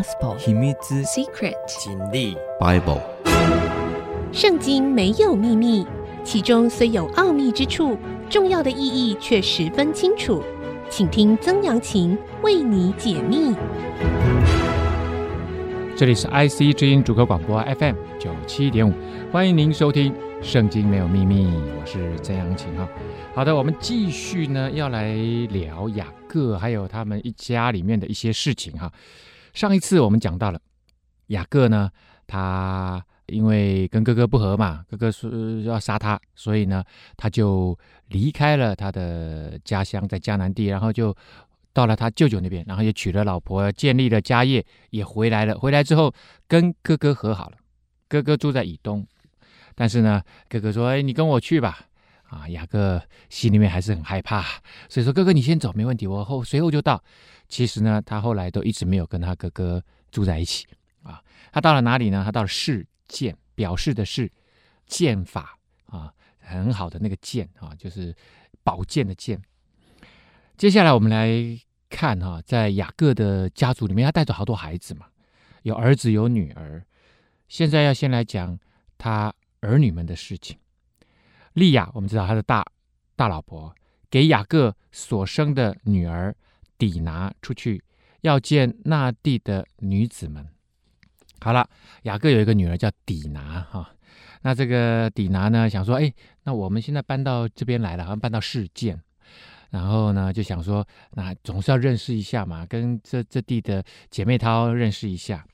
Gospel 秘密 Secret 真理 Bible 圣经没有秘密，其中虽有奥秘之处，重要的意义却十分清楚。请听曾阳晴为你解密。这里是 IC 之音主客广播 FM 九七点五，欢迎您收听《圣经没有秘密》，我是曾阳晴哈。好的，我们继续呢，要来聊雅各还有他们一家里面的一些事情哈。上一次我们讲到了雅各呢，他因为跟哥哥不和嘛，哥哥说要杀他，所以呢，他就离开了他的家乡，在迦南地，然后就到了他舅舅那边，然后也娶了老婆，建立了家业，也回来了。回来之后跟哥哥和好了，哥哥住在以东，但是呢，哥哥说：“哎，你跟我去吧。”啊，雅各心里面还是很害怕，所以说：“哥哥，你先走，没问题，我后随后就到。”其实呢，他后来都一直没有跟他哥哥住在一起啊。他到了哪里呢？他到了示剑，表示的是剑法啊，很好的那个剑啊，就是宝剑的剑。接下来我们来看哈、在雅各的家族里面，他带着好多孩子嘛，有儿子有女儿。现在要先来讲他儿女们的事情。利亚，我们知道他的大大老婆给雅各所生的女儿底拿出去要见那地的女子们。好了，雅各有一个女儿叫底拿哈。那这个底拿呢，想说，哎，那我们现在搬到这边来了，好像搬到示剑，然后呢就想说，那总是要认识一下嘛，跟这这地的姐妹淘认识一下。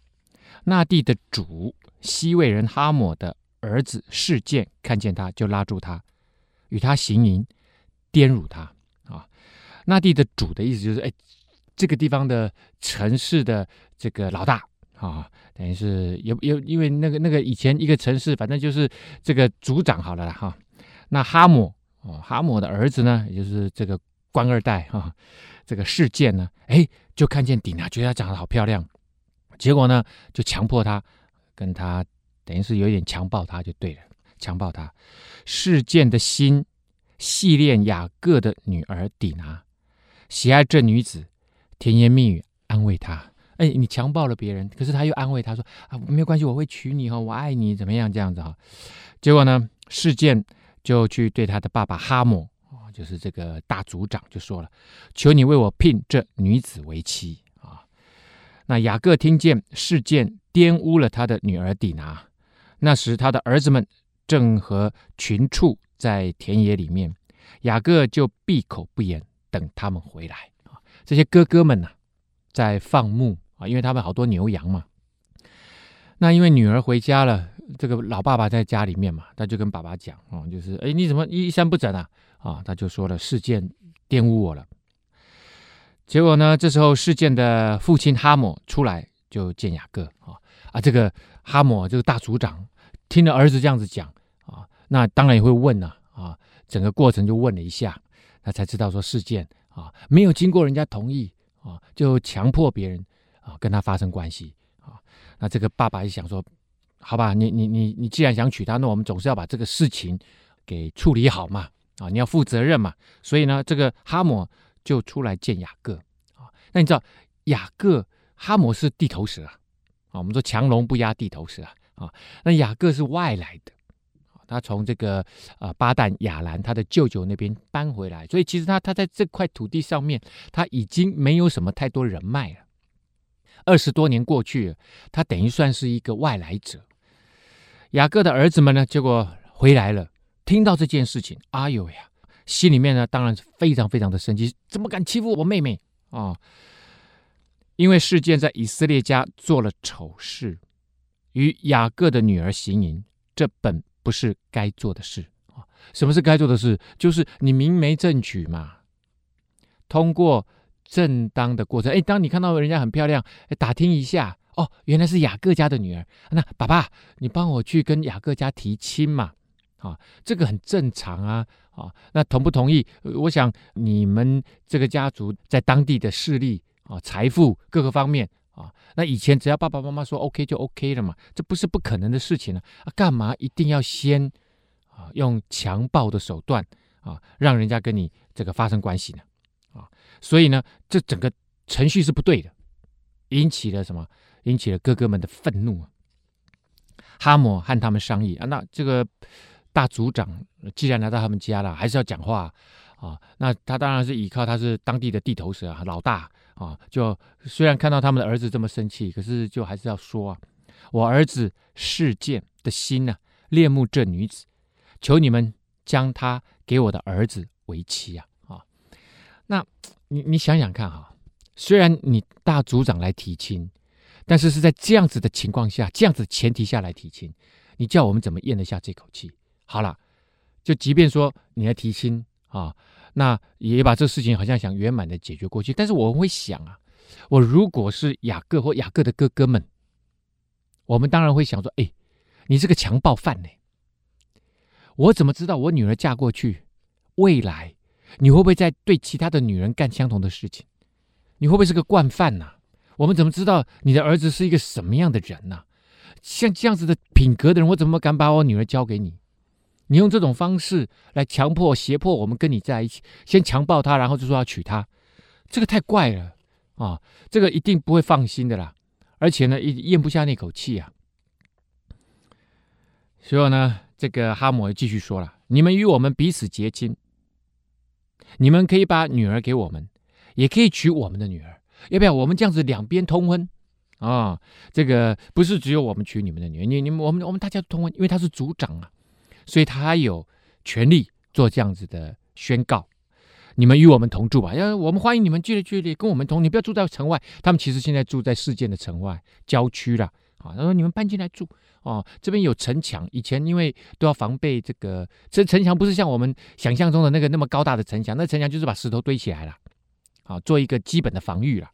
那地的主西魏人哈姆的。儿子示剑看见他，就拉住他，与他行淫，玷辱他。那地的主的意思就是，哎，这个地方的城市的这个老大啊，等于是有有，因为那个那个以前一个城市，反正就是这个族长好了啦哈。那哈姆哦，哈姆的儿子呢，也就是这个官二代哈，这个事件呢，哎，就看见底拿，觉得她长得好漂亮，结果呢，就强迫他跟他。等于是有点强暴他，就对了，强暴他。事件的心系恋雅各的女儿底拿，喜爱这女子，甜言蜜语安慰她。哎，你强暴了别人，可是他又安慰她说：“啊，没有关系，我会娶你哈，我爱你，怎么样？这样子哈。”结果呢，事件就去对他的爸爸哈抹，就是这个大族长，就说了：“求你为我聘这女子为妻啊。”那雅各听见事件玷污了他的女儿底拿。那时，他的儿子们正和群畜在田野里面，雅各就闭口不言，等他们回来啊。这些哥哥们呢、在放牧啊，因为他们好多牛羊嘛。那因为女儿回家了，这个老爸爸在家里面嘛，他就跟爸爸讲啊，就是哎，你怎么衣衫不整啊？啊，他就说了，事件玷污我了。结果呢，这时候事件的父亲哈姆出来就见雅各啊啊，这个。哈姆这个大族长听了儿子这样子讲啊，那当然也会问呐啊，啊，整个过程就问了一下，他才知道说事件啊没有经过人家同意啊，就强迫别人啊跟他发生关系啊。那这个爸爸一想说，好吧，你你你你既然想娶她，那我们总是要把这个事情给处理好嘛啊，你要负责任嘛。所以呢，这个哈姆就出来见雅各啊。那你知道雅各哈姆是地头蛇啊啊。我们说强龙不压地头蛇啊，啊，那雅各是外来的，他从这个呃巴旦亚兰他的舅舅那边搬回来，所以其实他他在这块土地上面他已经没有什么太多人脉了。二十多年过去，他等于算是一个外来者。雅各的儿子们呢，结果回来了，听到这件事情，哎呦呀，心里面呢当然是非常非常的生气，怎么敢欺负我妹妹啊？因为事件在以色列家做了丑事，与雅各的女儿行淫，这本不是该做的事啊。什么是该做的事？就是你明媒正娶嘛，通过正当的过程。哎，当你看到人家很漂亮，打听一下，哦，原来是雅各家的女儿，那爸爸，你帮我去跟雅各家提亲嘛，啊，这个很正常啊，啊，那同不同意？我想你们这个家族在当地的势力。啊，财富各个方面啊，那以前只要爸爸妈妈说 OK 就 OK 了嘛，这不是不可能的事情呢。啊，干嘛一定要先啊用强暴的手段啊，让人家跟你这个发生关系呢？啊，所以呢，这整个程序是不对的，引起了什么？引起了哥哥们的愤怒。哈姆和他们商议啊，那这个大族长既然来到他们家了，还是要讲话。啊那他当然是依靠他是当地的地头蛇啊，老大啊。就虽然看到他们的儿子这么生气，可是就还是要说啊，我儿子示剑的心呢、啊，恋慕这女子，求你们将她给我的儿子为妻啊啊。那你你想想看哈，虽然你大族长来提亲。但是是在这样子的情况下，这样子前提下来提亲，你叫我们怎么咽得下这口气？好了，就即便说你来提亲啊，那也把这事情好像想圆满的解决过去。但是我会想啊，我如果是雅各或雅各的哥哥们，我们当然会想说：哎，你是个强暴犯呢，我怎么知道我女儿嫁过去，未来你会不会再对其他的女人干相同的事情？你会不会是个惯犯呢？我们怎么知道你的儿子是一个什么样的人呢？像这样子的品格的人，我怎么敢把我女儿交给你？你用这种方式来强迫、胁迫我们跟你在一起，先强暴她，然后就说要娶她，这个太怪了啊！这个一定不会放心的啦，而且呢，也咽不下那口气啊。所以呢，这个哈姆继续说了：“你们与我们彼此结亲，你们可以把女儿给我们，也可以娶我们的女儿。”要不要我们这样子两边通婚啊？这个不是只有我们娶你们的女儿，你你们我们我们大家都通婚，因为他是族长啊，所以他有权利做这样子的宣告。你们与我们同住吧，要我们欢迎你们聚来聚来，跟我们同，你不要住在城外。他们其实现在住在示剑的城外郊区了啊。他说你们搬进来住哦，这边有城墙，以前因为都要防备这个，这城墙不是像我们想象中的那个那么高大的城墙，那城墙就是把石头堆起来了。啊，做一个基本的防御了。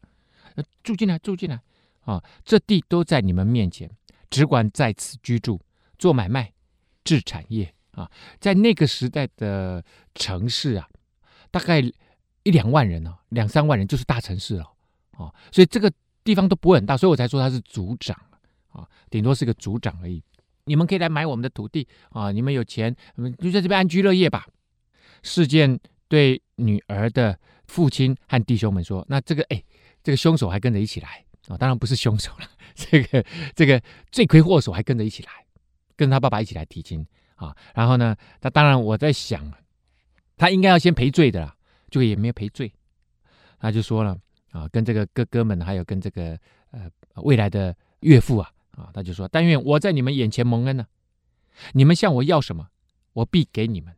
住进来，住进来。啊，这地都在你们面前，只管在此居住，做买卖，置产业。啊，在那个时代的城市啊，大概一两万人哦，两三万人就是大城市了。啊，所以这个地方都不会很大，所以我才说他是族长。啊，顶多是个族长而已。你们可以来买我们的土地。啊，你们有钱，你们就在这边安居乐业吧。事件对女儿的。父亲和弟兄们说：“那这个，哎，这个凶手还跟着一起来啊、当然不是凶手了，这个这个罪魁祸首还跟着一起来，跟他爸爸一起来提亲啊、然后呢，他当然我在想，他应该要先赔罪的啦，就也没有赔罪。他就说了啊、跟这个哥哥们，还有跟这个呃未来的岳父啊啊、他就说：但愿我在你们眼前蒙恩呢、你们向我要什么，我必给你们，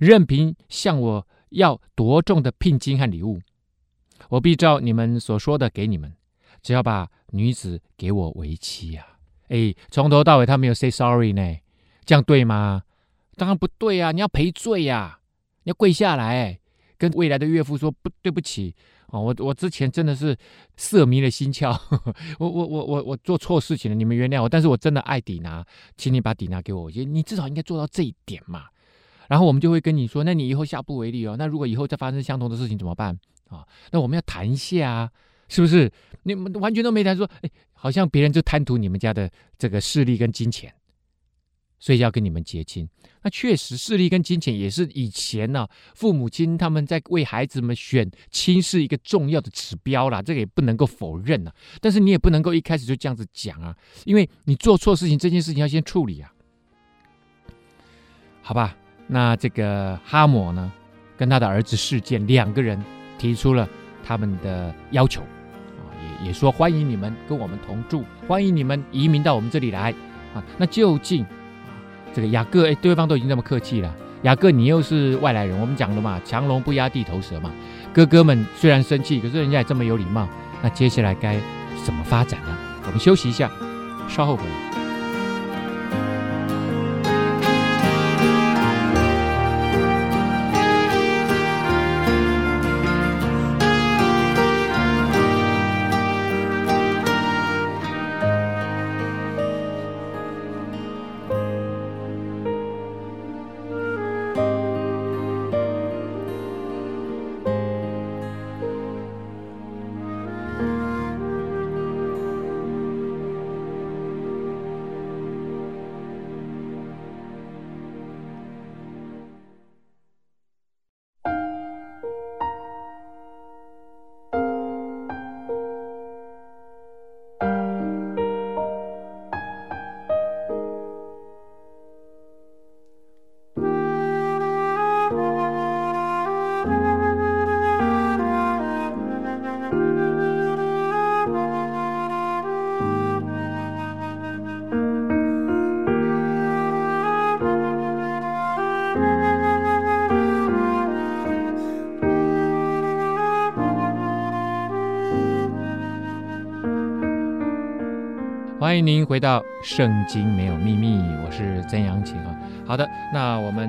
任凭向我。”要多重的聘金和礼物，我必照你们所说的给你们。只要把女子给我为妻呀！哎，从头到尾他没有 say sorry 呢，这样对吗？当然不对呀！你要赔罪呀！你要跪下来跟未来的岳父说不对不起哦，我我之前真的是色迷了心窍，我我我我我做错事情了，你们原谅我。但是我真的爱底拿，请你把底拿给我，我觉得你至少应该做到这一点嘛。然后我们就会跟你说，那你以后下不为例哦。那如果以后再发生相同的事情怎么办啊？那我们要谈一下啊，是不是？你们完全都没谈，说，哎，好像别人就贪图你们家的这个势力跟金钱，所以要跟你们结亲。那确实，势力跟金钱也是以前呢、父母亲他们在为孩子们选亲是一个重要的指标啦，这个也不能够否认啊。但是你也不能够一开始就这样子讲啊，因为你做错事情，这件事情要先处理啊，好吧？那这个哈姆呢，跟他的儿子事件两个人提出了他们的要求，也说欢迎你们跟我们同住，欢迎你们移民到我们这里来，啊，那究竟，这个雅各哎，对方都已经这么客气了，雅各你又是外来人，我们讲的嘛，强龙不压地头蛇嘛，哥哥们虽然生气，可是人家也这么有礼貌，那接下来该怎么发展呢？我们休息一下，稍后回来。欢迎您回到《圣经》，没有秘密，我是曾阳晴啊。好的，那我们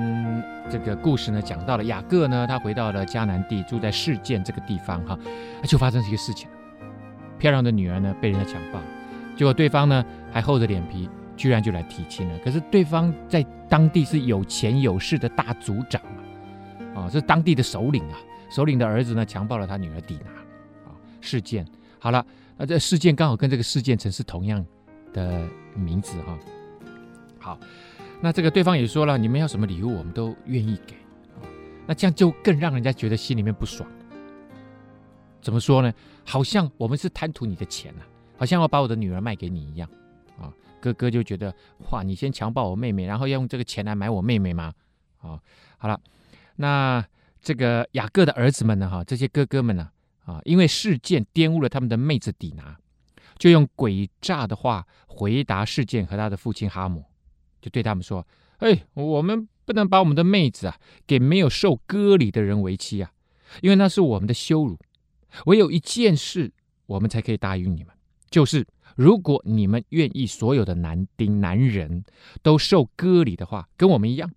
这个故事呢，讲到了雅各呢，他回到了迦南地，住在示剑这个地方哈，就发生一个事情，漂亮的女儿呢被人家强暴，结果对方呢还厚着脸皮，居然就来提亲了。可是对方在当地是有钱有势的大族长啊，啊，是当地的首领啊，首领的儿子呢强暴了他女儿底拿啊，示剑。好了，那这示剑刚好跟这个示剑城是同样的名字哈，好，那这个对方也说了，你们要什么礼物，我们都愿意给，那这样就更让人家觉得心里面不爽。怎么说呢？好像我们是贪图你的钱啊，好像要把我的女儿卖给你一样啊。哥哥就觉得，哇，你先强暴我妹妹，然后要用这个钱来买我妹妹吗？啊，好了，那这个雅各的儿子们呢？哈，这些哥哥们呢？啊，因为事件玷污了他们的妹子底拿。就用诡诈的话回答事件和他的父亲哈姆，就对他们说：“哎，我们不能把我们的妹子啊给没有受割礼的人为妻啊，因为那是我们的羞辱。唯有一件事，我们才可以答应你们，就是如果你们愿意所有的男丁男人都受割礼的话，跟我们一样，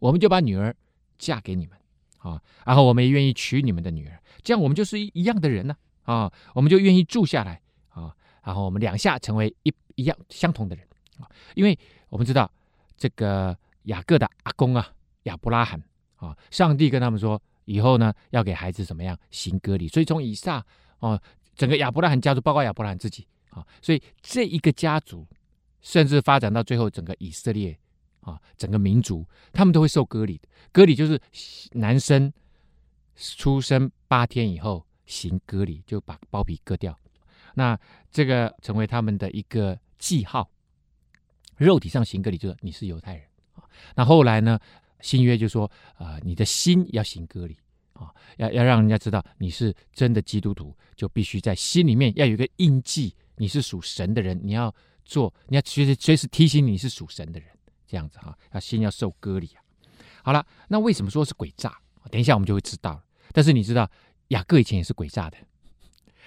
我们就把女儿嫁给你们啊，然后我们也愿意娶你们的女儿，这样我们就是一样的人呢啊，啊，我们就愿意住下来啊。”然后我们两下成为一一样相同的人啊，因为我们知道这个雅各的阿公啊亚伯拉罕啊，上帝跟他们说以后呢要给孩子怎么样行割礼，所以从以撒哦，整个亚伯拉罕家族，包括亚伯拉罕自己啊，所以这一个家族甚至发展到最后整个以色列啊，整个民族他们都会受割礼，割礼就是男生出生八天以后行割礼，就把包皮割掉。那这个成为他们的一个记号，肉体上行割礼就是你是犹太人啊。那后来呢，新约就说啊、你的心要行割礼啊，要要让人家知道你是真的基督徒，就必须在心里面要有一个印记，你是属神的人，你要做，你要随时随时提醒你是属神的人，这样子哈，要心要受割礼啊。好了，那为什么说是诡诈？等一下我们就会知道了。但是你知道雅各以前也是诡诈的，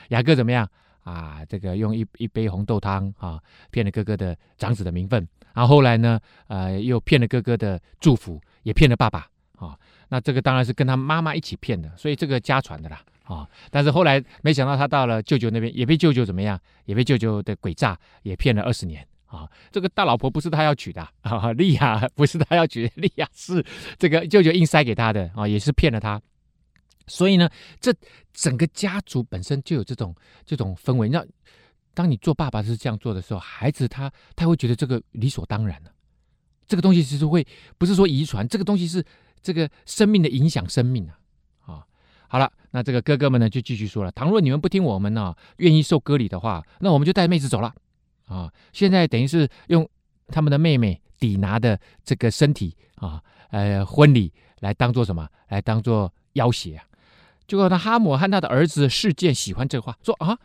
雅各怎么样？啊，这个用一一杯红豆汤啊，骗了哥哥的长子的名分，然后后来呢，呃，又骗了哥哥的祝福，也骗了爸爸啊。那这个当然是跟他妈妈一起骗的，所以这个家传的啦啊。但是后来没想到他到了舅舅那边，也被舅舅怎么样，也被舅舅的诡诈也骗了二十年啊。这个大老婆不是他要娶的啊，利亚不是他要娶，利亚是这个舅舅硬塞给他的啊，也是骗了他。所以呢，这整个家族本身就有这种这种氛围。那当你做爸爸是这样做的时候，孩子他他会觉得这个理所当然了。这个东西其实会不是说遗传，这个东西是这个生命的影响生命啊。啊，好了，那这个哥哥们呢就继续说了：倘若你们不听我们呢、愿意受割礼的话，那我们就带妹子走了。啊，现在等于是用他们的妹妹抵拿的这个身体啊，呃，婚礼来当做什么？来当做要挟啊。结果，他哈姆和他的儿子事件喜欢这话，说啊，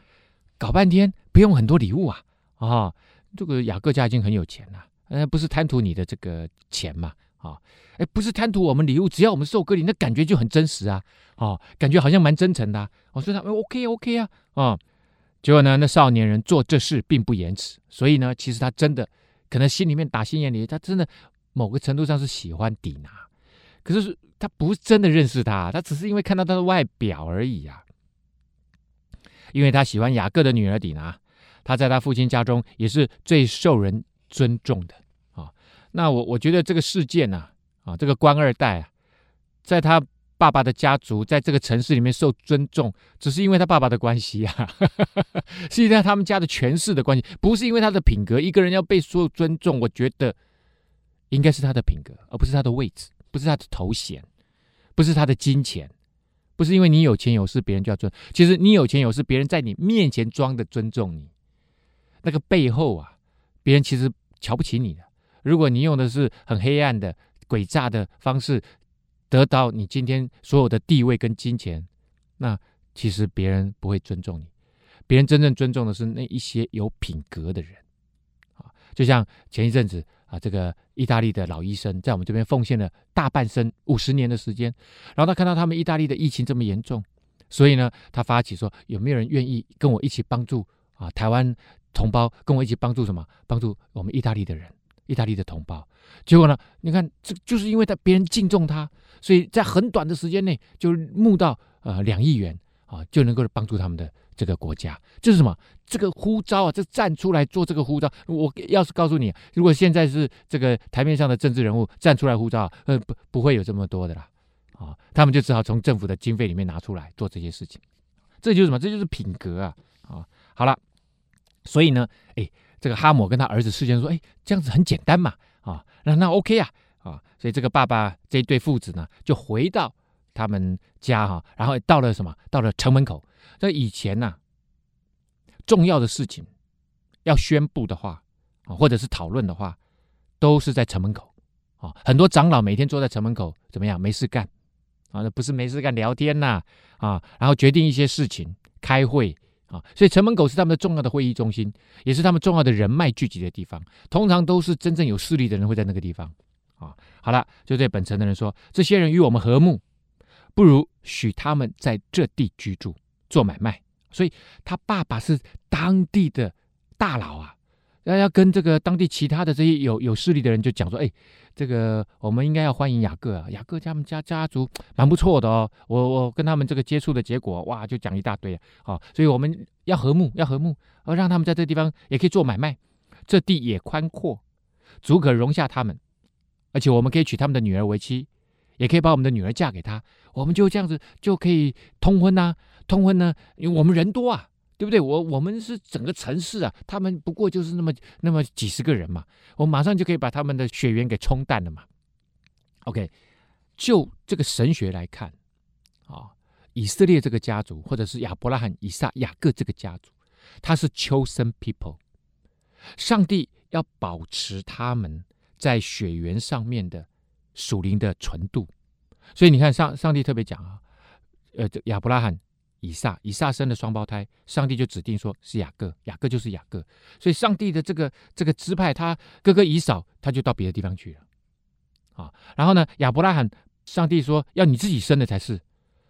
搞半天不用很多礼物啊，啊，这个雅各家已经很有钱了，呃，不是贪图你的这个钱嘛，啊，哎，不是贪图我们礼物，只要我们受割礼，那感觉就很真实啊，啊，感觉好像蛮真诚的，啊，我说他们 OK OK 啊，啊，结果呢，那少年人做这事并不延迟，所以呢，其实他真的可能心里面打心眼里，他真的某个程度上是喜欢底拿，可是。他不是真的认识他，他只是因为看到他的外表而已啊。因为他喜欢雅各的女儿底拿，他在他父亲家中也是最受人尊重的啊。那我我觉得这个事件呢，啊，这个官二代啊，在他爸爸的家族，在这个城市里面受尊重，只是因为他爸爸的关系啊，是因为他们家的权势的关系，不是因为他的品格。一个人要被所有尊重，我觉得应该是他的品格，而不是他的位置，不是他的头衔。不是他的金钱，不是因为你有钱有势，别人就要尊。其实你有钱有势，别人在你面前装的尊重你，那个背后啊，别人其实瞧不起你的。如果你用的是很黑暗的、诡诈的方式得到你今天所有的地位跟金钱，那其实别人不会尊重你。别人真正尊重的是那一些有品格的人，就像前一阵子。啊，这个意大利的老医生在我们这边奉献了大半生五十年的时间，然后他看到他们意大利的疫情这么严重，所以呢，他发起说有没有人愿意跟我一起帮助啊台湾同胞跟我一起帮助什么？帮助我们意大利的人，意大利的同胞。结果呢，你看，这就是因为他别人敬重他，所以在很短的时间内就募到呃两亿元啊，就能够帮助他们的这个国家。这是什么？这个呼召啊，这站出来做这个呼召。我要是告诉你，如果现在是这个台面上的政治人物站出来呼召，呃，不不会有这么多的啦。啊，他们就只好从政府的经费里面拿出来做这些事情。这就是什么？这就是品格啊！啊，好了，所以呢，哎，这个哈姆跟他儿子事先说，哎，这样子很简单嘛，啊，那那 OK 啊，啊，所以这个爸爸这一对父子呢，就回到他们家哈，然后到了什么？到了城门口。这以前呢、重要的事情要宣布的话啊，或者是讨论的话，都是在城门口啊。很多长老每天坐在城门口，怎么样？没事干。啊，那不是没事干聊天呐，啊，然后决定一些事情，开会啊，所以城门口是他们的重要的会议中心，也是他们重要的人脉聚集的地方。通常都是真正有势力的人会在那个地方。啊，好了，就对本城的人说，这些人与我们和睦，不如许他们在这地居住做买卖。所以他爸爸是当地的大佬啊。要要跟这个当地其他的这些有有势力的人就讲说，哎，这个我们应该要欢迎雅各啊，雅各他们家家族 蛮不错的哦，我我跟他们这个接触的结果，哇，就讲一大堆啊，好，所以我们要和睦，要和睦，而让他们在这地方也可以做买卖，这地也宽阔，足可容下他们，而且我们可以娶他们的女儿为妻，也可以把我们的女儿嫁给他，我们就这样子就可以通婚呐，通婚呢，因为我们人多啊。对不对？我我们是整个城市啊，他们不过就是那么那么几十个人嘛，我马上就可以把他们的血缘给冲淡了嘛。OK，就这个神学来看啊，以色列这个家族，或者是亚伯拉罕、以撒、雅各这个家族，他是 chosen people，上帝要保持他们在血缘上面的属灵的纯度，所以你看上上帝特别讲啊，呃，这亚伯拉罕。以撒，以撒生的双胞胎，上帝就指定说是雅各，雅各就是雅各，所以上帝的这个这个支派，他哥哥以扫他就到别的地方去了，啊，然后呢，亚伯拉罕，上帝说要你自己生的才是，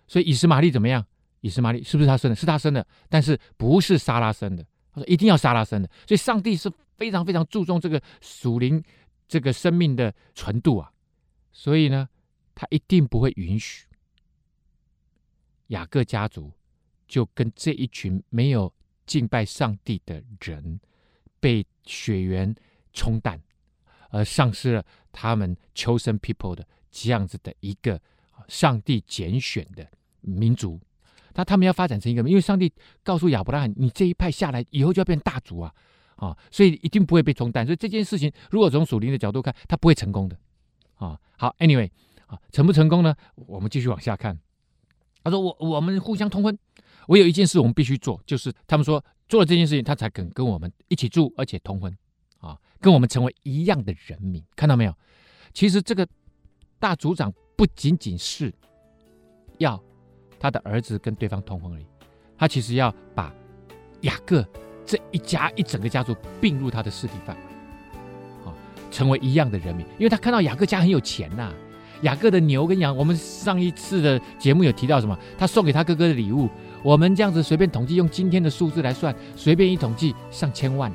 所以以实玛利怎么样？以实玛利是不是他生的？是他生的，但是不是撒拉生的？他说一定要撒拉生的，所以上帝是非常非常注重这个属灵这个生命的纯度啊，所以呢，他一定不会允许雅各家族。就跟这一群没有敬拜上帝的人被血缘冲淡，而丧失了他们 chosen people 的这样子的一个上帝拣选的民族。那他们要发展成一个，因为上帝告诉亚伯拉罕，你这一派下来以后就要变大族啊，啊，所以一定不会被冲淡。所以这件事情，如果从属灵的角度看，他不会成功的啊。好，anyway 啊，成不成功呢？我们继续往下看。他说：“我我们互相通婚。”我有一件事我们必须做，就是他们说做了这件事情，他才肯跟我们一起住，而且通婚，啊，跟我们成为一样的人民。看到没有？其实这个大族长不仅仅是要他的儿子跟对方通婚而已，他其实要把雅各这一家一整个家族并入他的势力范围，成为一样的人民，因为他看到雅各家很有钱呐、雅各的牛跟羊，我们上一次的节目有提到什么？他送给他哥哥的礼物，我们这样子随便统计，用今天的数字来算，随便一统计上千万。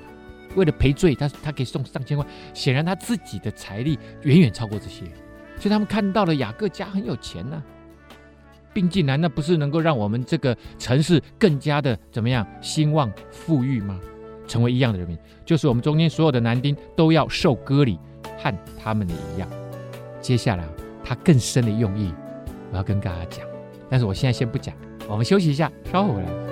为了赔罪，他他可以送上千万。显然他自己的财力远远超过这些，所以他们看到了雅各家很有钱呢、啊，并进来，那不是能够让我们这个城市更加的怎么样兴旺富裕吗？成为一样的人民，就是我们中间所有的男丁都要受割礼，和他们的一样。接下来。他更深的用意，我要跟大家讲，但是我现在先不讲，我们休息一下，稍后回来。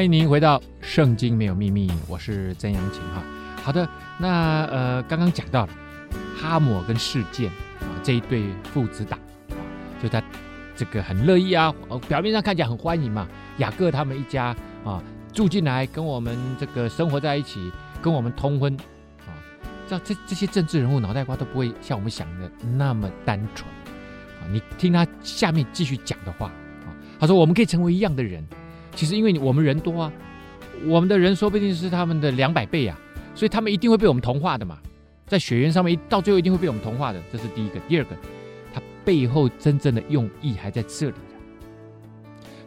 欢迎您回到《圣经没有秘密》，我是曾阳晴哈。好的，那呃，刚刚讲到了哈姆跟示剑啊这一对父子档啊，就他这个很乐意啊，表面上看起来很欢迎嘛。雅各他们一家啊住进来，跟我们这个生活在一起，跟我们通婚啊，这这这些政治人物脑袋瓜都不会像我们想的那么单纯啊。你听他下面继续讲的话啊，他说我们可以成为一样的人。其实因为我们人多啊，我们的人说不定是他们的两百倍呀，所以他们一定会被我们同化的嘛，在血缘上面到最后一定会被我们同化的，这是第一个。第二个，他背后真正的用意还在这里。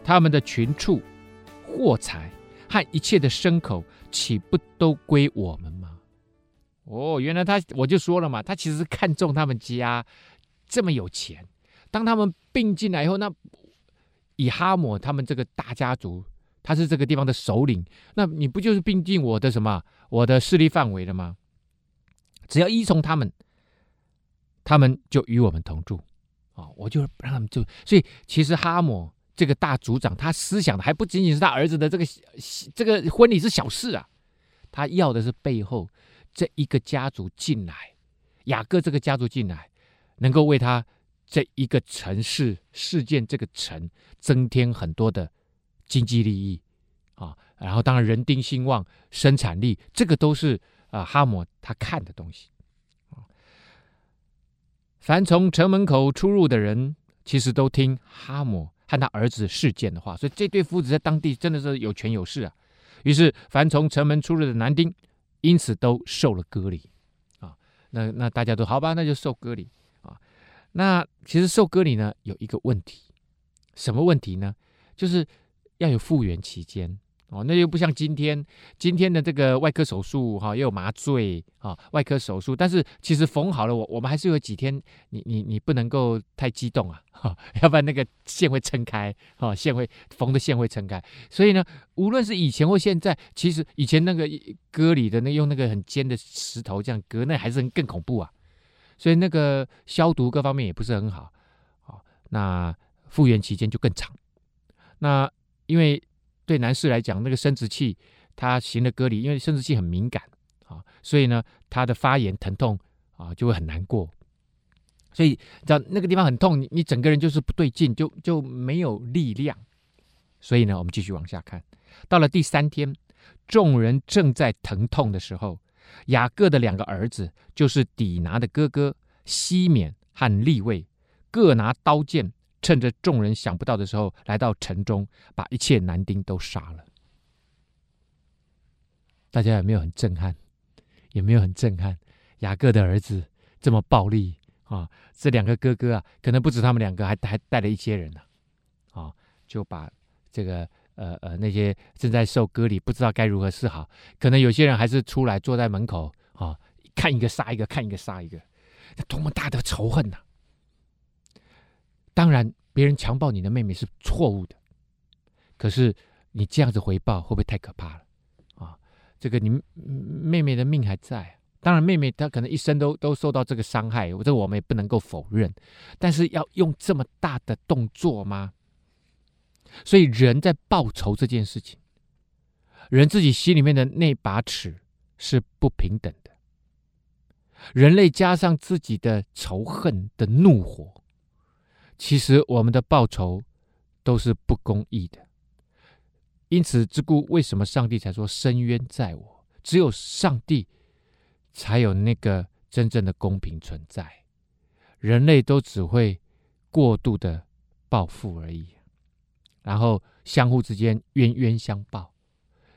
他们的群畜、货财和一切的牲口，岂不都归我们吗？哦，原来他我就说了嘛，他其实是看中他们家这么有钱，当他们并进来以后，那。以哈姆他们这个大家族，他是这个地方的首领，那你不就是并进我的什么我的势力范围了吗？只要依从他们，他们就与我们同住啊、我就让他们住。所以其实哈姆这个大族长，他思想的还不仅仅是他儿子的这个这个婚礼是小事啊，他要的是背后这一个家族进来，雅各这个家族进来，能够为他。这一个城市事件，这个城增添很多的经济利益啊，然后当然人丁兴旺，生产力，这个都是啊哈姆他看的东西。凡从城门口出入的人，其实都听哈姆和他儿子事件的话，所以这对父子在当地真的是有权有势啊。于是凡从城门出入的男丁，因此都受了割礼啊。那那大家都好吧，那就受割礼。那其实受割礼呢，有一个问题，什么问题呢？就是要有复原期间哦。那又不像今天，今天的这个外科手术哈，又有麻醉啊，外科手术。但是其实缝好了，我我们还是有几天，你你你不能够太激动啊，哈，要不然那个线会撑开，哈，线会缝的线会撑开。所以呢，无论是以前或现在，其实以前那个割礼的那用那个很尖的石头这样割，那还是更恐怖啊。所以那个消毒各方面也不是很好，好，那复原期间就更长。那因为对男士来讲，那个生殖器他行了隔离，因为生殖器很敏感啊，所以呢，他的发炎疼痛啊就会很难过。所以只要那个地方很痛，你你整个人就是不对劲，就就没有力量。所以呢，我们继续往下看，到了第三天，众人正在疼痛的时候。雅各的两个儿子，就是底拿的哥哥西缅和利未，各拿刀剑，趁着众人想不到的时候，来到城中，把一切男丁都杀了。大家有没有很震撼？有没有很震撼？雅各的儿子这么暴力啊！这两个哥哥啊，可能不止他们两个，还还带了一些人呢，啊，就把这个。呃呃，那些正在受割礼，不知道该如何是好，可能有些人还是出来坐在门口啊、看一个杀一个，看一个杀一个，那多么大的仇恨呐、当然，别人强暴你的妹妹是错误的，可是你这样子回报会不会太可怕了？啊、这个你妹妹的命还在，当然妹妹她可能一生都都受到这个伤害，这个我们也不能够否认，但是要用这么大的动作吗？所以人在报仇这件事情，人自己心里面的那把尺是不平等的。人类加上自己的仇恨的怒火，其实我们的报仇都是不公义的。因此之故，为什么上帝才说伸冤在我？只有上帝才有那个真正的公平存在，人类都只会过度的报复而已。然后相互之间冤冤相报，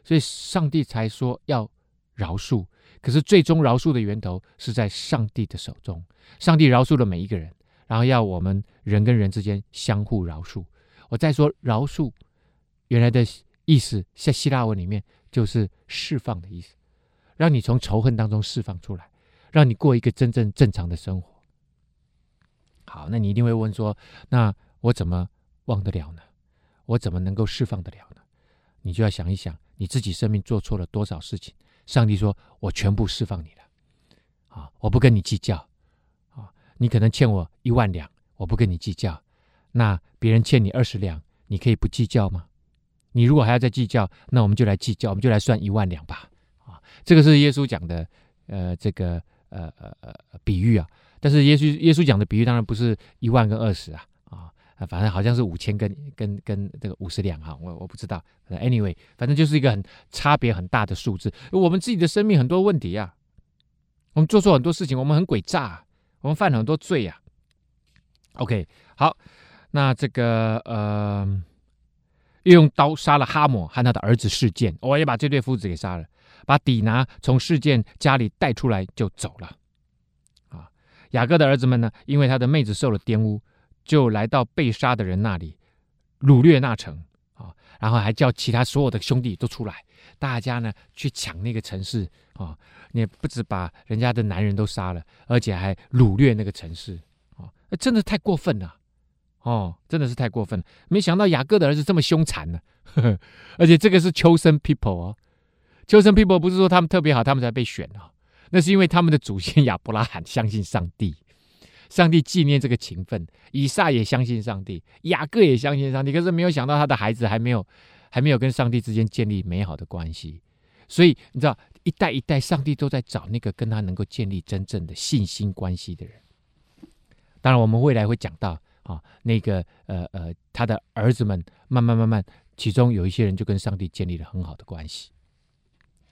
所以上帝才说要饶恕。可是最终饶恕的源头是在上帝的手中。上帝饶恕了每一个人，然后要我们人跟人之间相互饶恕。我再说饶恕，原来的意思在希腊文里面就是释放的意思，让你从仇恨当中释放出来，让你过一个真正正常的生活。好，那你一定会问说：那我怎么忘得了呢？我怎么能够释放得了呢？你就要想一想，你自己生命做错了多少事情？上帝说：“我全部释放你了，啊，我不跟你计较，啊，你可能欠我一万两，我不跟你计较。那别人欠你二十两，你可以不计较吗？你如果还要再计较，那我们就来计较，我们就来算一万两吧。啊，这个是耶稣讲的，呃，这个呃呃呃比喻啊。但是耶稣耶稣讲的比喻当然不是一万跟二十啊，啊，反正好像是五千跟跟跟这个五十两哈，我我不知道。Anyway，反正就是一个很差别很大的数字。我们自己的生命很多问题、啊，我们做错很多事情，我们很诡诈、我们犯了很多罪呀、啊。OK，好，那这个呃。又用刀杀了哈姆和他的儿子事件，我、也把这对父子给杀了，把底拿从事件家里带出来就走了。啊，雅各的儿子们呢，因为他的妹子受了玷污，就来到被杀的人那里，掳掠那城啊，然后还叫其他所有的兄弟都出来，大家呢去抢那个城市啊，你不止把人家的男人都杀了，而且还掳掠那个城市啊，真的太过分了。哦，真的是太过分了！没想到雅各的儿子这么凶残呢，呵呵，而且这个是 chosen people 哦秋生 people 不是说他们特别好，他们才被选哦，那是因为他们的祖先亚伯拉罕相信上帝，上帝纪念这个情分，以撒也相信上帝，雅各也相信上帝，可是没有想到他的孩子还没有还没有跟上帝之间建立美好的关系，所以你知道一代一代上帝都在找那个跟他能够建立真正的信心关系的人。当然，我们未来会讲到。啊，那个呃呃，他的儿子们慢慢慢慢，其中有一些人就跟上帝建立了很好的关系。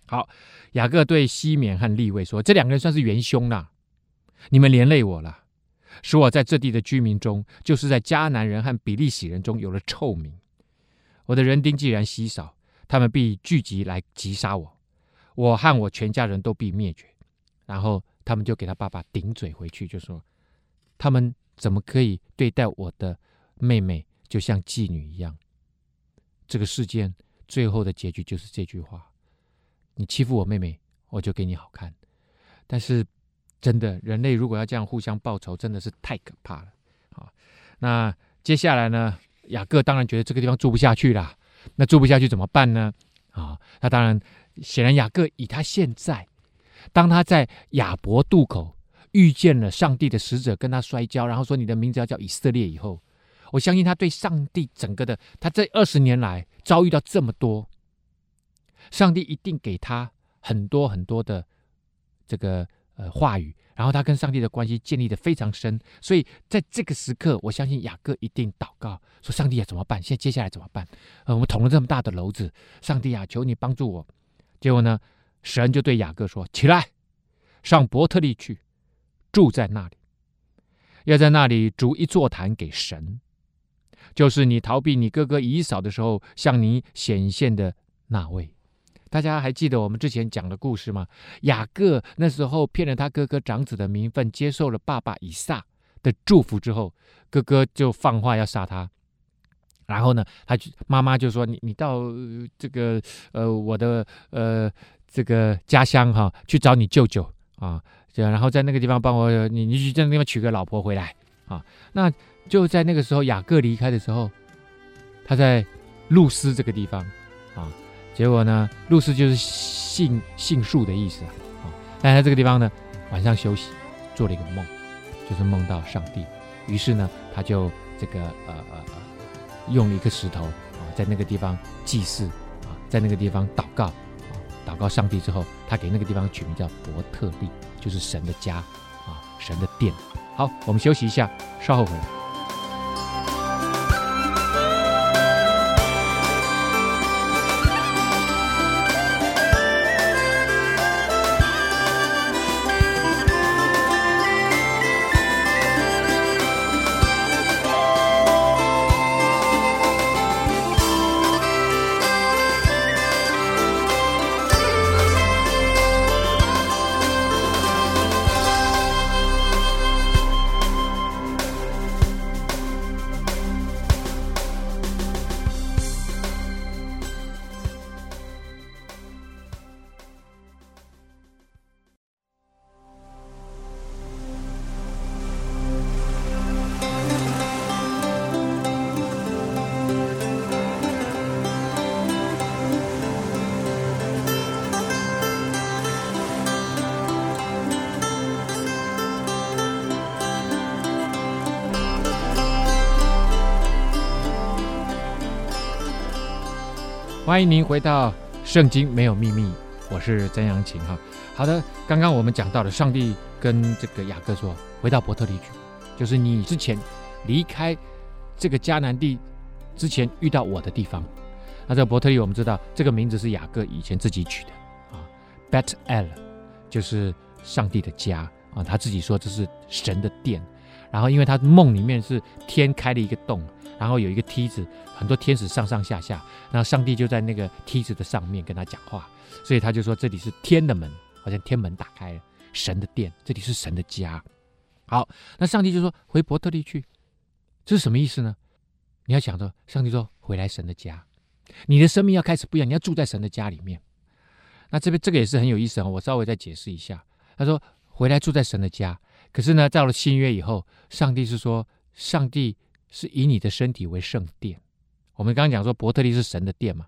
好，雅各对西缅和利未说：“这两个人算是元凶啦，你们连累我了，使我在这地的居民中，就是在迦南人和比利洗人中有了臭名。我的人丁既然稀少，他们必聚集来击杀我，我和我全家人都必灭绝。”然后他们就给他爸爸顶嘴回去，就说：“他们。”怎么可以对待我的妹妹就像妓女一样？这个事件最后的结局就是这句话：你欺负我妹妹，我就给你好看。但是，真的，人类如果要这样互相报仇，真的是太可怕了。好，那接下来呢？雅各当然觉得这个地方住不下去了。那住不下去怎么办呢？啊，那当然，显然雅各以他现在，当他在雅博渡口。遇见了上帝的使者，跟他摔跤，然后说：“你的名字要叫以色列。”以后，我相信他对上帝整个的，他这二十年来遭遇到这么多，上帝一定给他很多很多的这个呃话语，然后他跟上帝的关系建立的非常深。所以在这个时刻，我相信雅各一定祷告说：“上帝啊，怎么办？现在接下来怎么办？呃，我们捅了这么大的篓子，上帝啊，求你帮助我。”结果呢，神就对雅各说：“起来，上伯特利去。”住在那里，要在那里筑一座坛给神，就是你逃避你哥哥以扫的时候向你显现的那位。大家还记得我们之前讲的故事吗？雅各那时候骗了他哥哥长子的名分，接受了爸爸以撒的祝福之后，哥哥就放话要杀他。然后呢，他就妈妈就说：“你你到这个呃我的呃这个家乡哈去找你舅舅啊。”这样，然后在那个地方帮我，你你去在那个地方娶个老婆回来啊。那就在那个时候，雅各离开的时候，他在路斯这个地方啊。结果呢，路斯就是杏杏树的意思啊。啊，但在这个地方呢，晚上休息，做了一个梦，就是梦到上帝。于是呢，他就这个呃呃呃，用了一个石头啊，在那个地方祭祀啊，在那个地方祷告啊，祷告上帝之后，他给那个地方取名叫伯特利。就是神的家，啊，神的殿。好，我们休息一下，稍后回来。欢迎您回到《圣经没有秘密》，我是曾阳晴哈。好的，刚刚我们讲到了上帝跟这个雅各说：“回到伯特利去，就是你之前离开这个迦南地之前遇到我的地方。”那这个伯特利，我们知道这个名字是雅各以前自己取的啊，Bet-El 就是上帝的家啊，他自己说这是神的殿。然后，因为他梦里面是天开了一个洞，然后有一个梯子，很多天使上上下下，然后上帝就在那个梯子的上面跟他讲话，所以他就说这里是天的门，好像天门打开了，神的殿，这里是神的家。好，那上帝就说回伯特利去，这是什么意思呢？你要想着，上帝说回来神的家，你的生命要开始不一样，你要住在神的家里面。那这边这个也是很有意思啊，我稍微再解释一下。他说回来住在神的家。可是呢，到了新约以后，上帝是说，上帝是以你的身体为圣殿。我们刚刚讲说，伯特利是神的殿嘛。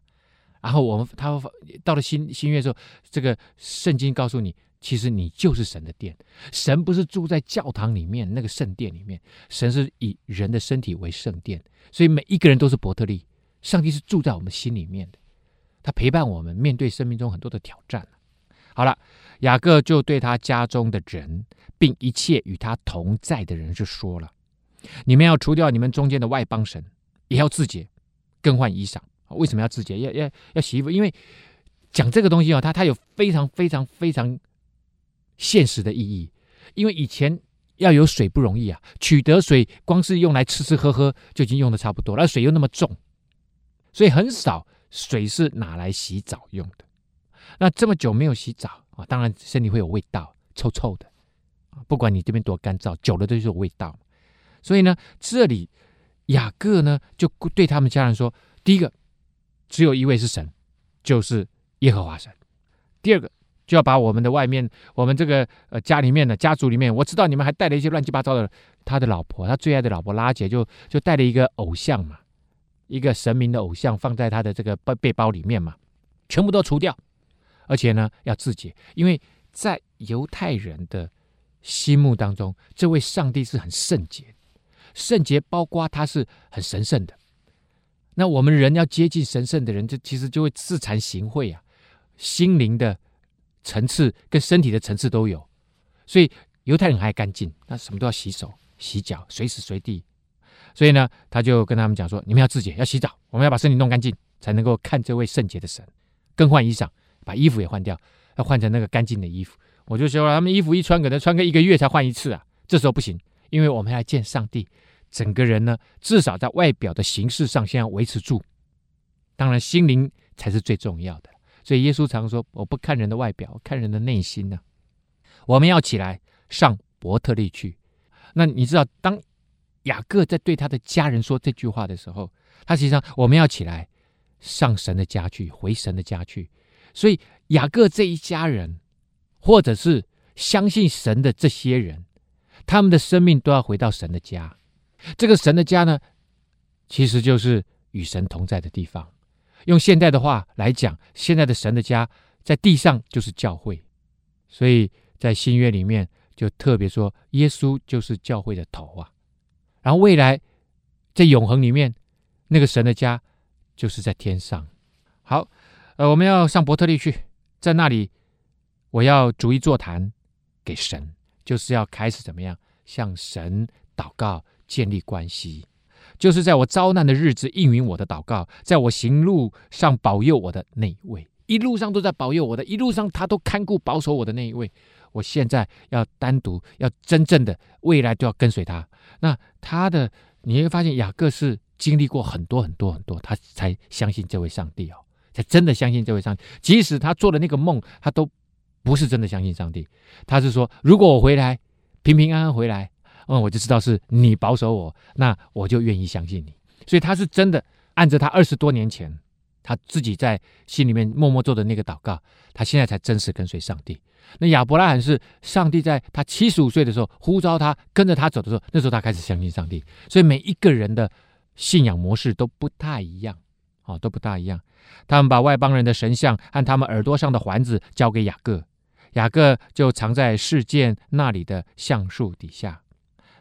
然后我们他到了新新约的时候，这个圣经告诉你，其实你就是神的殿。神不是住在教堂里面那个圣殿里面，神是以人的身体为圣殿。所以每一个人都是伯特利，上帝是住在我们心里面的，他陪伴我们面对生命中很多的挑战。好了，雅各就对他家中的人。并一切与他同在的人就说了：“你们要除掉你们中间的外邦神，也要自洁，更换衣裳。为什么要自洁？要要要洗衣服？因为讲这个东西啊，它它有非常非常非常现实的意义。因为以前要有水不容易啊，取得水光是用来吃吃喝喝就已经用的差不多，那水又那么重，所以很少水是拿来洗澡用的。那这么久没有洗澡啊，当然身体会有味道，臭臭的。”不管你这边多干燥，久了都是有味道。所以呢，这里雅各呢就对他们家人说：第一个，只有一位是神，就是耶和华神；第二个，就要把我们的外面，我们这个呃家里面的家族里面，我知道你们还带了一些乱七八糟的，他的老婆，他最爱的老婆拉姐就就带了一个偶像嘛，一个神明的偶像放在他的这个背背包里面嘛，全部都除掉，而且呢要自洁，因为在犹太人的。心目当中，这位上帝是很圣洁的，圣洁包括他是很神圣的。那我们人要接近神圣的人，就其实就会自惭形秽啊，心灵的层次跟身体的层次都有。所以犹太人还干净，那什么都要洗手、洗脚，随时随地。所以呢，他就跟他们讲说：你们要自洁，要洗澡，我们要把身体弄干净，才能够看这位圣洁的神。更换衣裳，把衣服也换掉，要换成那个干净的衣服。我就说，他们衣服一穿，可能穿个一个月才换一次啊。这时候不行，因为我们要见上帝，整个人呢，至少在外表的形式上先要维持住。当然，心灵才是最重要的。所以耶稣常说：“我不看人的外表，看人的内心呢。”我们要起来上伯特利去。那你知道，当雅各在对他的家人说这句话的时候，他实际上我们要起来上神的家去，回神的家去。所以雅各这一家人。或者是相信神的这些人，他们的生命都要回到神的家。这个神的家呢，其实就是与神同在的地方。用现代的话来讲，现在的神的家在地上就是教会。所以在新约里面就特别说，耶稣就是教会的头啊。然后未来在永恒里面，那个神的家就是在天上。好，呃，我们要上伯特利去，在那里。我要逐一座谈给神，就是要开始怎么样向神祷告，建立关系，就是在我遭难的日子应允我的祷告，在我行路上保佑我的那一位，一路上都在保佑我的，一路上他都看顾保守我的那一位。我现在要单独，要真正的未来都要跟随他。那他的你会发现，雅各是经历过很多很多很多，他才相信这位上帝哦，才真的相信这位上帝。即使他做了那个梦，他都。不是真的相信上帝，他是说，如果我回来平平安安回来，嗯，我就知道是你保守我，那我就愿意相信你。所以他是真的按着他二十多年前他自己在心里面默默做的那个祷告，他现在才真实跟随上帝。那亚伯拉罕是上帝在他七十五岁的时候呼召他跟着他走的时候，那时候他开始相信上帝。所以每一个人的信仰模式都不太一样，哦，都不大一样。他们把外邦人的神像和他们耳朵上的环子交给雅各。雅各就藏在示剑那里的橡树底下，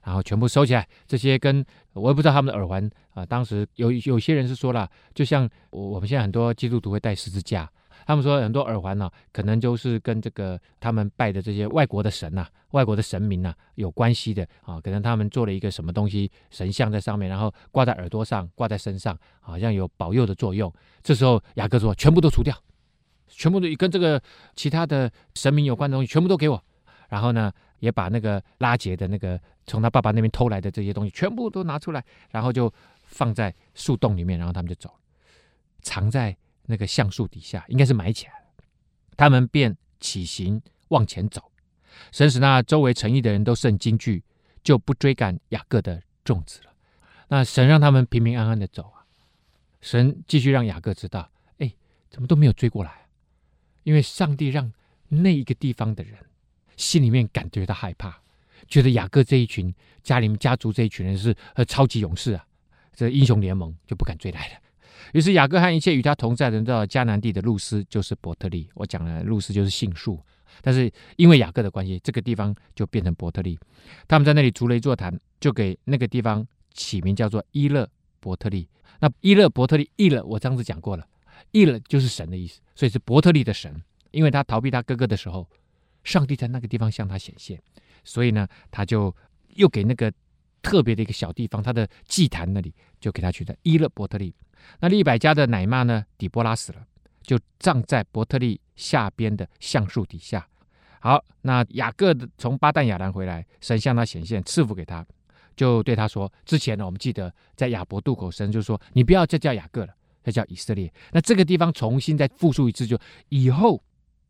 然后全部收起来。这些跟我也不知道他们的耳环啊，当时有有些人是说了，就像我我们现在很多基督徒会带十字架。他们说很多耳环呢、可能就是跟这个他们拜的这些外国的神呐、外国的神明呐、有关系的啊。可能他们做了一个什么东西，神像在上面，然后挂在耳朵上、挂在身上，好像有保佑的作用。这时候雅各说：“全部都除掉，全部都跟这个其他的神明有关的东西，全部都给我。”然后呢，也把那个拉杰的那个从他爸爸那边偷来的这些东西全部都拿出来，然后就放在树洞里面，然后他们就走，藏在。那个橡树底下应该是埋起来了，他们便起行往前走。神使那周围城邑的人都甚惊惧，就不追赶雅各的众子了。那神让他们平平安安的走啊。神继续让雅各知道，哎，怎么都没有追过来？因为上帝让那一个地方的人心里面感觉到害怕，觉得雅各这一群家里面家族这一群人是呃超级勇士啊，这英雄联盟就不敢追来了。于是雅各和一切与他同在的人到迦南地的路斯，就是伯特利。我讲了，路斯就是杏树，但是因为雅各的关系，这个地方就变成伯特利。他们在那里筑了一座坛，就给那个地方起名叫做伊勒伯特利。那伊勒伯特利，伊勒我上次讲过了，伊勒就是神的意思，所以是伯特利的神。因为他逃避他哥哥的时候，上帝在那个地方向他显现，所以呢，他就又给那个特别的一个小地方，他的祭坛那里就给他取的伊勒伯特利。那利百加的奶妈呢？底波拉死了，就葬在伯特利下边的橡树底下。好，那雅各从巴旦亚兰回来，神向他显现，赐福给他，就对他说：“之前呢，我们记得在雅伯渡口，神就说你不要再叫雅各了，再叫以色列。那这个地方重新再复述一次，就以后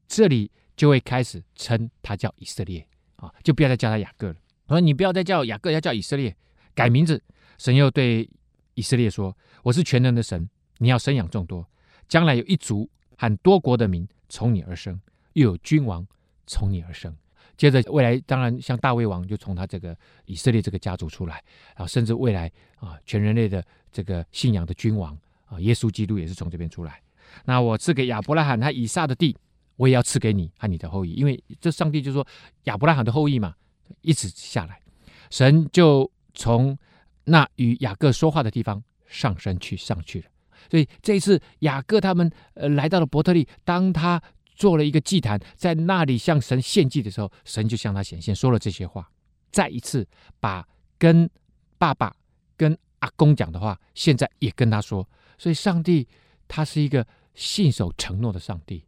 这里就会开始称他叫以色列啊，就不要再叫他雅各了。我说你不要再叫雅各，要叫以色列，改名字。神又对。”以色列说：“我是全能的神，你要生养众多，将来有一族和多国的民从你而生，又有君王从你而生。接着未来当然像大卫王就从他这个以色列这个家族出来，然后甚至未来啊全人类的这个信仰的君王啊耶稣基督也是从这边出来。那我赐给亚伯拉罕他以撒的地，我也要赐给你和你的后裔，因为这上帝就说亚伯拉罕的后裔嘛，一直下来，神就从。”那与雅各说话的地方上升去上去了，所以这一次雅各他们呃来到了伯特利，当他做了一个祭坛，在那里向神献祭的时候，神就向他显现，说了这些话，再一次把跟爸爸跟阿公讲的话，现在也跟他说。所以上帝他是一个信守承诺的上帝，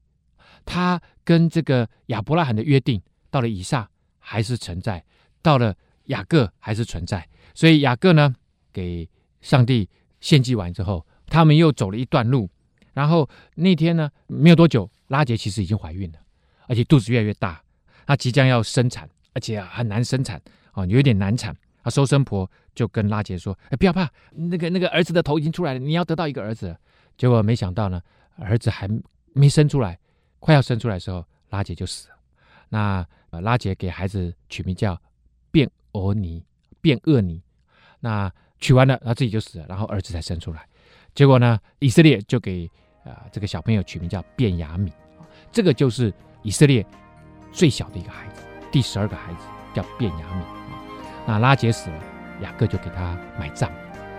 他跟这个亚伯拉罕的约定，到了以撒还是存在，到了雅各还是存在。所以雅各呢，给上帝献祭完之后，他们又走了一段路，然后那天呢，没有多久，拉杰其实已经怀孕了，而且肚子越来越大，她即将要生产，而且很难生产啊，有点难产。啊，收生婆就跟拉杰说：“哎，不要怕，那个那个儿子的头已经出来了，你要得到一个儿子。”结果没想到呢，儿子还没生出来，快要生出来的时候，拉杰就死了。那呃拉杰给孩子取名叫便俄尼，便厄尼。那取完了，他自己就死了，然后儿子才生出来。结果呢，以色列就给啊、呃、这个小朋友取名叫便雅悯，这个就是以色列最小的一个孩子，第十二个孩子叫便雅悯。那拉杰死了，雅各就给他埋葬。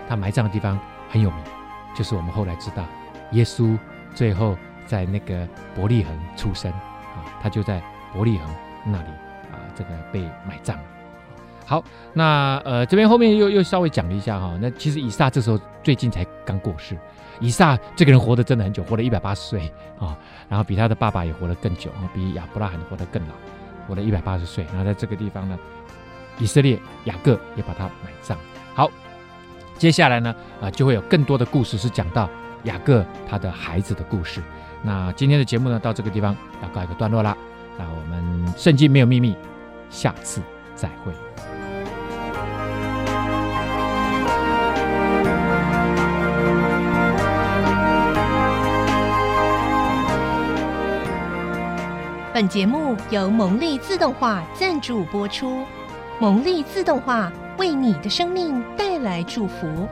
他埋葬的地方很有名，就是我们后来知道，耶稣最后在那个伯利恒出生啊，他就在伯利恒那里啊，这个被埋葬。好，那呃这边后面又又稍微讲了一下哈，那其实以撒这时候最近才刚过世，以撒这个人活得真的很久，活了一百八十岁啊，然后比他的爸爸也活得更久啊，比亚伯拉罕活得更老，活了一百八十岁。然后在这个地方呢，以色列雅各也把他埋葬。好，接下来呢啊就会有更多的故事是讲到雅各他的孩子的故事。那今天的节目呢到这个地方要告一个段落啦，那我们圣经没有秘密，下次再会。本节目由蒙利自动化赞助播出，蒙利自动化为你的生命带来祝福。